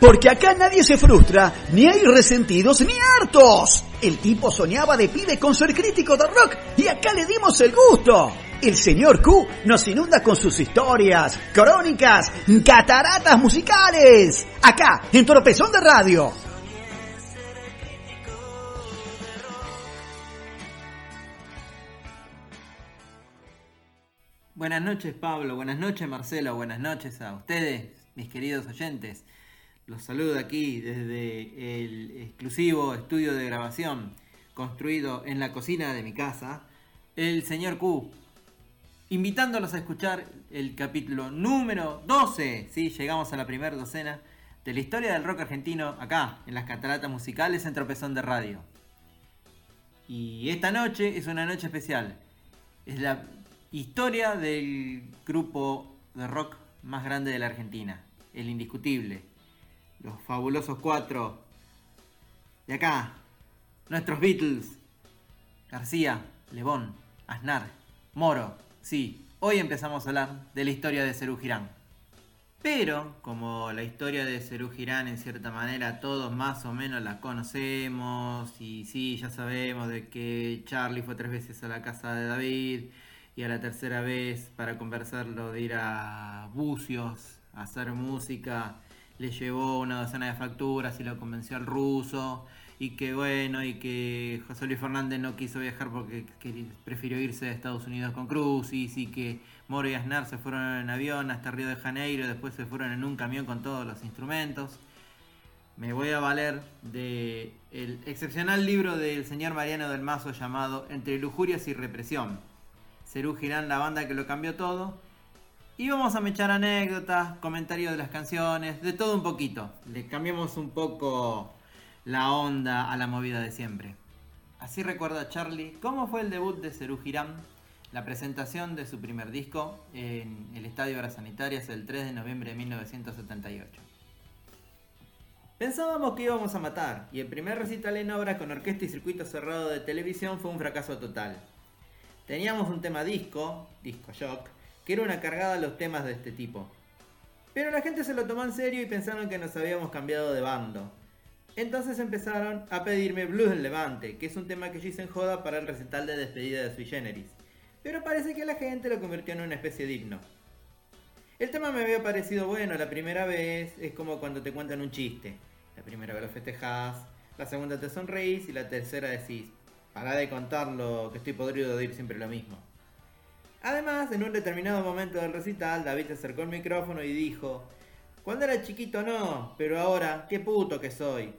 Porque acá nadie se frustra, ni hay resentidos ni hartos. El tipo soñaba de pibe con ser crítico de rock y acá le dimos el gusto. El señor Q nos inunda con sus historias, crónicas, cataratas musicales. Acá, en Tropezón de Radio. Buenas noches Pablo, buenas noches Marcelo, buenas noches a ustedes, mis queridos oyentes. Los saludo aquí desde el exclusivo estudio de grabación construido en la cocina de mi casa, el señor Q, invitándolos a escuchar el capítulo número 12, ¿sí? llegamos a la primera docena de la historia del rock argentino acá, en las cataratas musicales en Tropezón de Radio. Y esta noche es una noche especial. Es la Historia del grupo de rock más grande de la Argentina, el indiscutible. Los fabulosos cuatro. De acá, nuestros Beatles. García, Lebón, Aznar, Moro. Sí, hoy empezamos a hablar de la historia de Cerú Girán. Pero, como la historia de Cerú Girán en cierta manera todos más o menos la conocemos, y sí, ya sabemos de que Charlie fue tres veces a la casa de David, y a la tercera vez para conversarlo de ir a Bucios a hacer música le llevó una docena de facturas y lo convenció al ruso y que bueno y que José Luis Fernández no quiso viajar porque prefirió irse a Estados Unidos con Cruz y que Moro y Aznar se fueron en avión hasta Río de Janeiro después se fueron en un camión con todos los instrumentos me voy a valer de el excepcional libro del señor Mariano del Mazo llamado Entre lujurias y represión Cerú Girán, la banda que lo cambió todo. Y vamos a echar anécdotas, comentarios de las canciones, de todo un poquito. Le cambiamos un poco la onda a la movida de siempre. Así recuerda Charlie cómo fue el debut de Cerú Girán, la presentación de su primer disco en el Estadio Horas Sanitarias el 3 de noviembre de 1978. Pensábamos que íbamos a matar, y el primer recital en obra con orquesta y circuito cerrado de televisión fue un fracaso total. Teníamos un tema disco, disco shock, que era una cargada a los temas de este tipo. Pero la gente se lo tomó en serio y pensaron que nos habíamos cambiado de bando. Entonces empezaron a pedirme Blues del Levante, que es un tema que yo hice en joda para el recital de despedida de Sui Generis. Pero parece que la gente lo convirtió en una especie de himno. El tema me había parecido bueno la primera vez, es como cuando te cuentan un chiste. La primera vez lo festejás, la segunda te sonreís y la tercera decís, para de contarlo, que estoy podrido de oír siempre lo mismo. Además, en un determinado momento del recital, David se acercó al micrófono y dijo, cuando era chiquito no, pero ahora, qué puto que soy.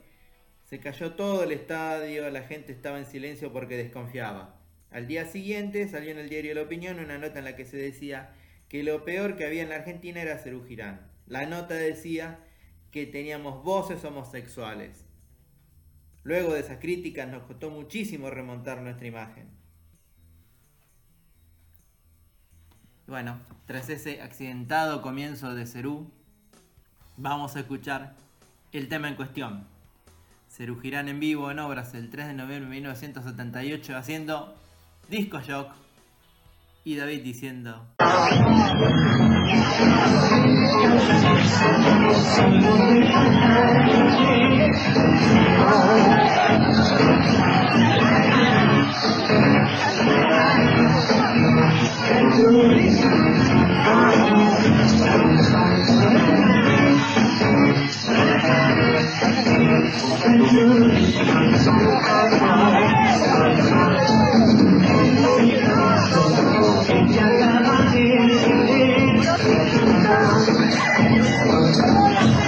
Se cayó todo el estadio, la gente estaba en silencio porque desconfiaba. Al día siguiente salió en el diario La Opinión una nota en la que se decía que lo peor que había en la Argentina era Cerú Girán. La nota decía que teníamos voces homosexuales. Luego de esas críticas nos costó muchísimo remontar nuestra imagen. Bueno, tras ese accidentado comienzo de Cerú, vamos a escuchar el tema en cuestión. Cerú Girán en vivo en obras el 3 de noviembre de 1978 haciendo Disco Shock y David diciendo... Thank you.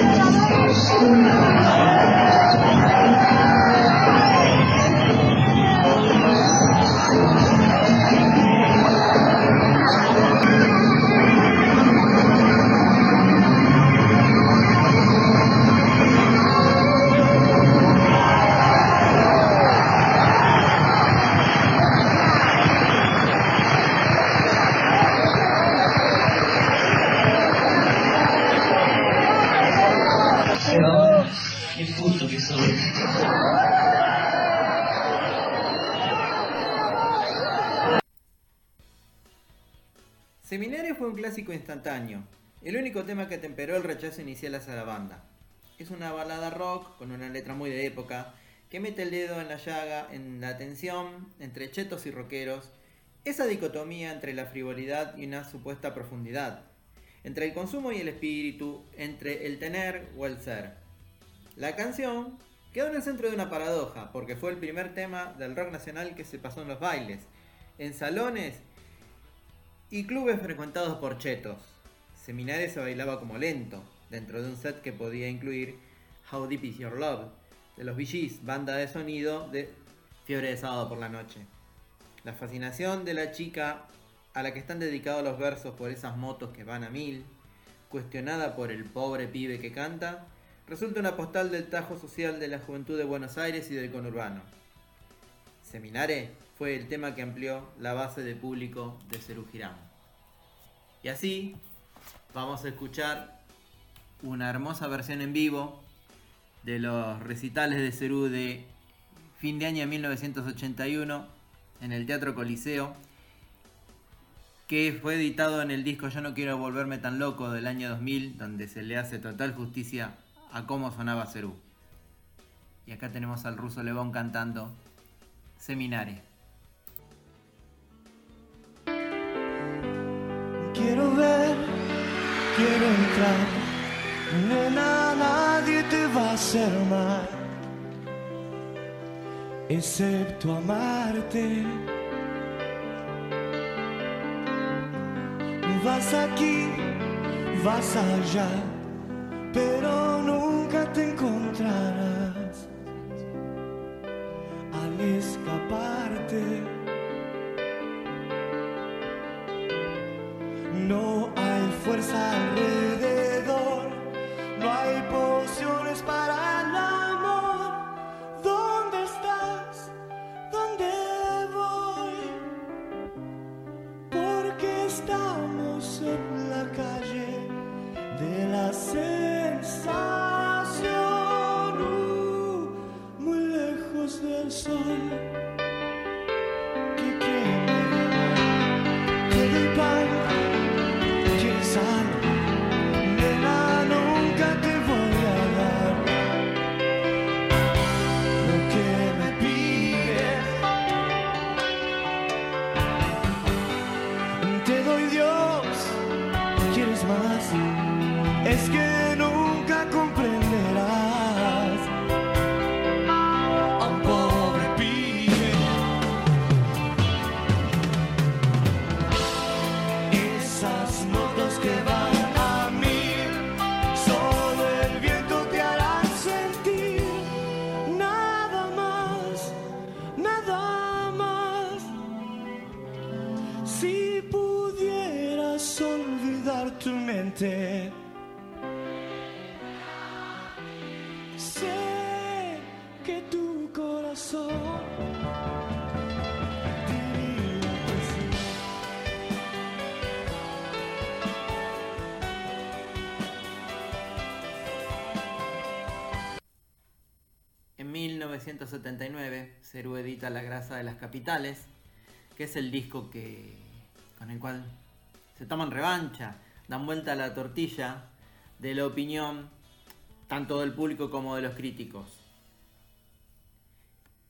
Seminario fue un clásico instantáneo, el único tema que temperó el rechazo inicial hacia la banda. es una balada rock con una letra muy de época que mete el dedo en la llaga, en la tensión entre chetos y rockeros, esa dicotomía entre la frivolidad y una supuesta profundidad, entre el consumo y el espíritu, entre el tener o el ser. La canción quedó en el centro de una paradoja, porque fue el primer tema del rock nacional que se pasó en los bailes, en salones y clubes frecuentados por chetos. Seminario se bailaba como lento, dentro de un set que podía incluir How Deep Is Your Love, de los Bee banda de sonido de Fiebre de Sábado por la Noche. La fascinación de la chica a la que están dedicados los versos por esas motos que van a mil, cuestionada por el pobre pibe que canta, resulta una postal del tajo social de la juventud de Buenos Aires y del conurbano. Seminare fue el tema que amplió la base de público de Cerú Girán. Y así vamos a escuchar una hermosa versión en vivo de los recitales de Cerú de fin de año de 1981 en el Teatro Coliseo, que fue editado en el disco Yo no quiero volverme tan loco del año 2000, donde se le hace total justicia a cómo sonaba Cerú. Y acá tenemos al ruso Levón cantando Seminare. Quiero ver, quiero entrar, nena, nadie te va a hacer mal, excepto amarte. Vas aquí, vas allá, pero nunca te encontrarás al escaparte. No hay fuerza 1979, Cerú edita La grasa de las capitales, que es el disco que, con el cual se toman revancha, dan vuelta a la tortilla de la opinión tanto del público como de los críticos.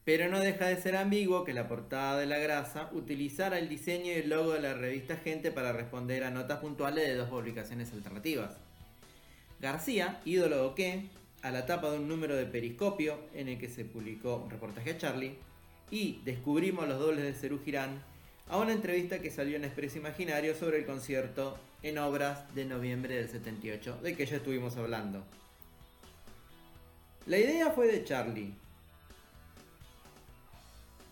Pero no deja de ser ambiguo que la portada de La grasa utilizara el diseño y el logo de la revista Gente para responder a notas puntuales de dos publicaciones alternativas. García, ídolo o qué, a la tapa de un número de Periscopio en el que se publicó un reportaje a Charlie, y descubrimos los dobles de Cerú Girán a una entrevista que salió en Expreso Imaginario sobre el concierto en obras de noviembre del 78, de que ya estuvimos hablando. La idea fue de Charlie.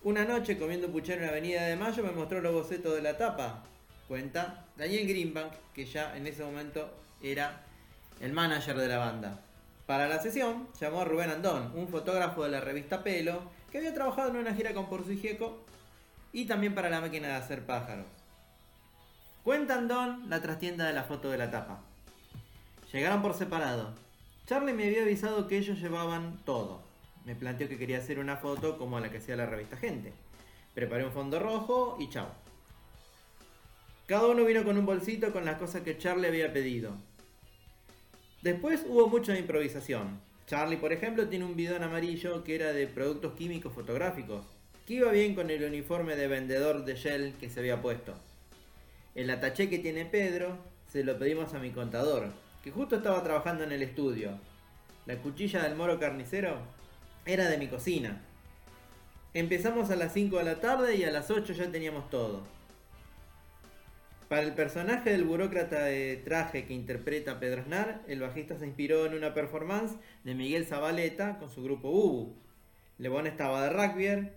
Una noche comiendo puchero en la Avenida de Mayo me mostró los bocetos de la tapa. Cuenta Daniel Greenbank, que ya en ese momento era el manager de la banda. Para la sesión llamó a Rubén Andón, un fotógrafo de la revista Pelo, que había trabajado en una gira con Porcio y Gieco y también para la máquina de hacer pájaros. Cuenta Andón la trastienda de la foto de la tapa. Llegaron por separado. Charlie me había avisado que ellos llevaban todo. Me planteó que quería hacer una foto como la que hacía la revista Gente. Preparé un fondo rojo y chao. Cada uno vino con un bolsito con las cosas que Charlie había pedido. Después hubo mucha improvisación. Charlie, por ejemplo, tiene un bidón amarillo que era de productos químicos fotográficos, que iba bien con el uniforme de vendedor de Shell que se había puesto. El ataché que tiene Pedro se lo pedimos a mi contador, que justo estaba trabajando en el estudio. La cuchilla del moro carnicero era de mi cocina. Empezamos a las 5 de la tarde y a las 8 ya teníamos todo. Para el personaje del burócrata de traje que interpreta Pedro Aznar, el bajista se inspiró en una performance de Miguel Zabaleta con su grupo Ubu. Lebón estaba de rugby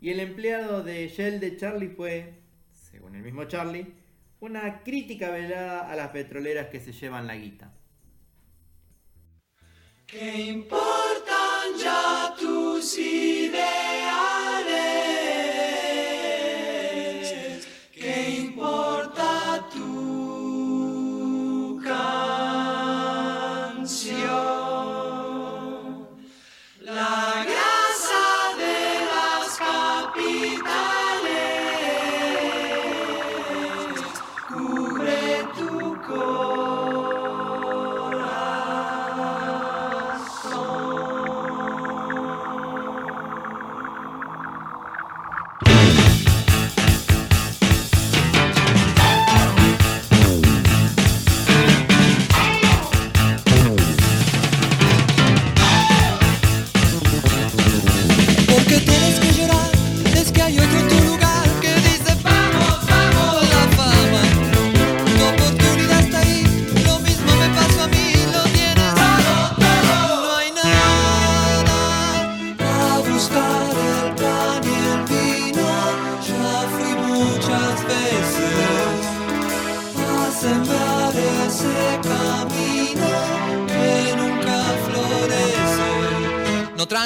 y el empleado de Shell de Charlie fue, según el mismo Charlie, una crítica velada a las petroleras que se llevan la guita. ¿Qué importan ya tus ideales?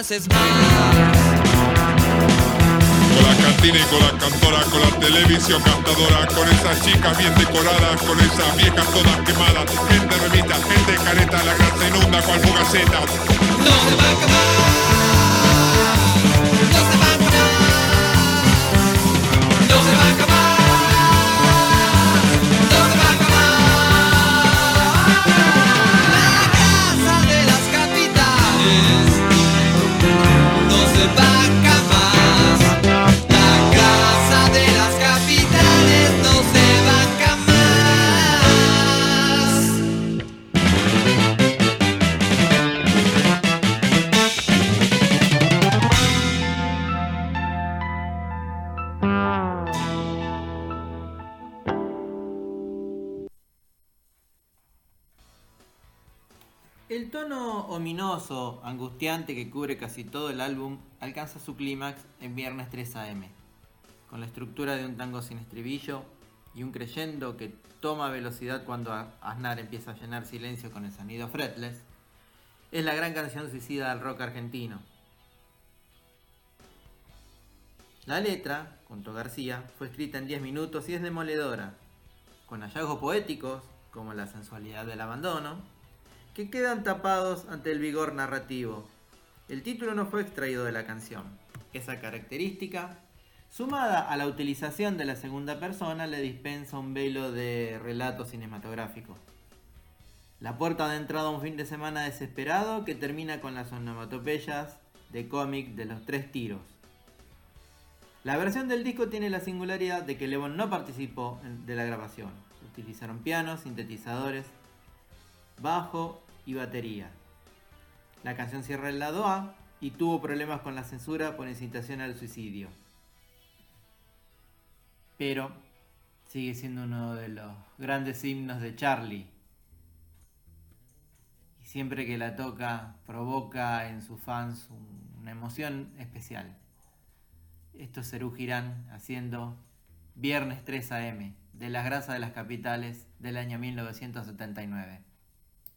Trances más. Con la cantina y con la cantora, con la televisión cantadora, con esas chicas bien decoradas, con esas viejas todas quemadas, gente remita, gente careta, la grasa inunda cual fugaceta. No se va a acabar. Tono ominoso, angustiante que cubre casi todo el álbum alcanza su clímax en Viernes 3 AM, con la estructura de un tango sin estribillo y un creyendo que toma velocidad cuando Aznar empieza a llenar silencio con el sonido fretless, es la gran canción suicida del rock argentino. La letra, junto García, fue escrita en 10 minutos y es demoledora, con hallazgos poéticos como la sensualidad del abandono, que quedan tapados ante el vigor narrativo. El título no fue extraído de la canción. Esa característica, sumada a la utilización de la segunda persona, le dispensa un velo de relato cinematográfico. La puerta de entrada a un fin de semana desesperado que termina con las onomatopeyas de cómic de los tres tiros. La versión del disco tiene la singularidad de que Levon no participó de la grabación. Utilizaron pianos, sintetizadores, bajo y batería. La canción cierra el lado A y tuvo problemas con la censura por incitación al suicidio. Pero sigue siendo uno de los grandes himnos de Charlie. Y siempre que la toca provoca en sus fans un- una emoción especial. Estos Cerú Girán haciendo Viernes 3 AM de las grasas de las capitales del año 1979.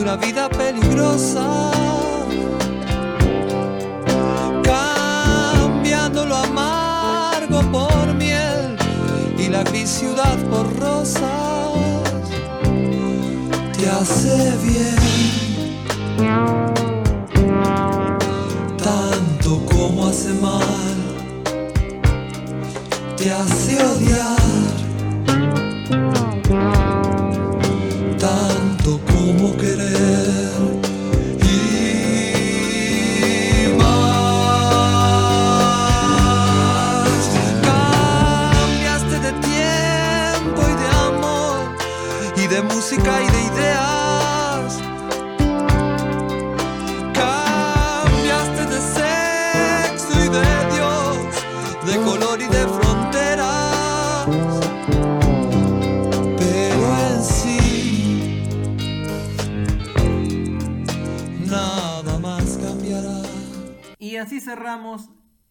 una vida peligrosa. Cambiando lo amargo por miel y la gris ciudad por rosas. Te hace bien tanto como hace mal, te hace odiar tanto como querer Y así cerramos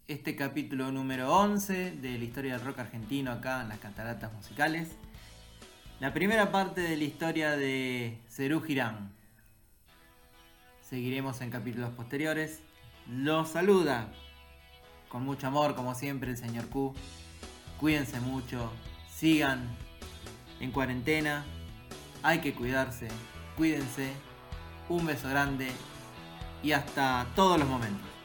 este capítulo número 11 de la historia del rock argentino acá en las cataratas musicales. La primera parte de la historia de Cerú Girán. Seguiremos en capítulos posteriores. Los saluda con mucho amor, como siempre, el señor Q. Cuídense mucho, sigan en cuarentena. Hay que cuidarse, cuídense. Un beso grande y hasta todos los momentos.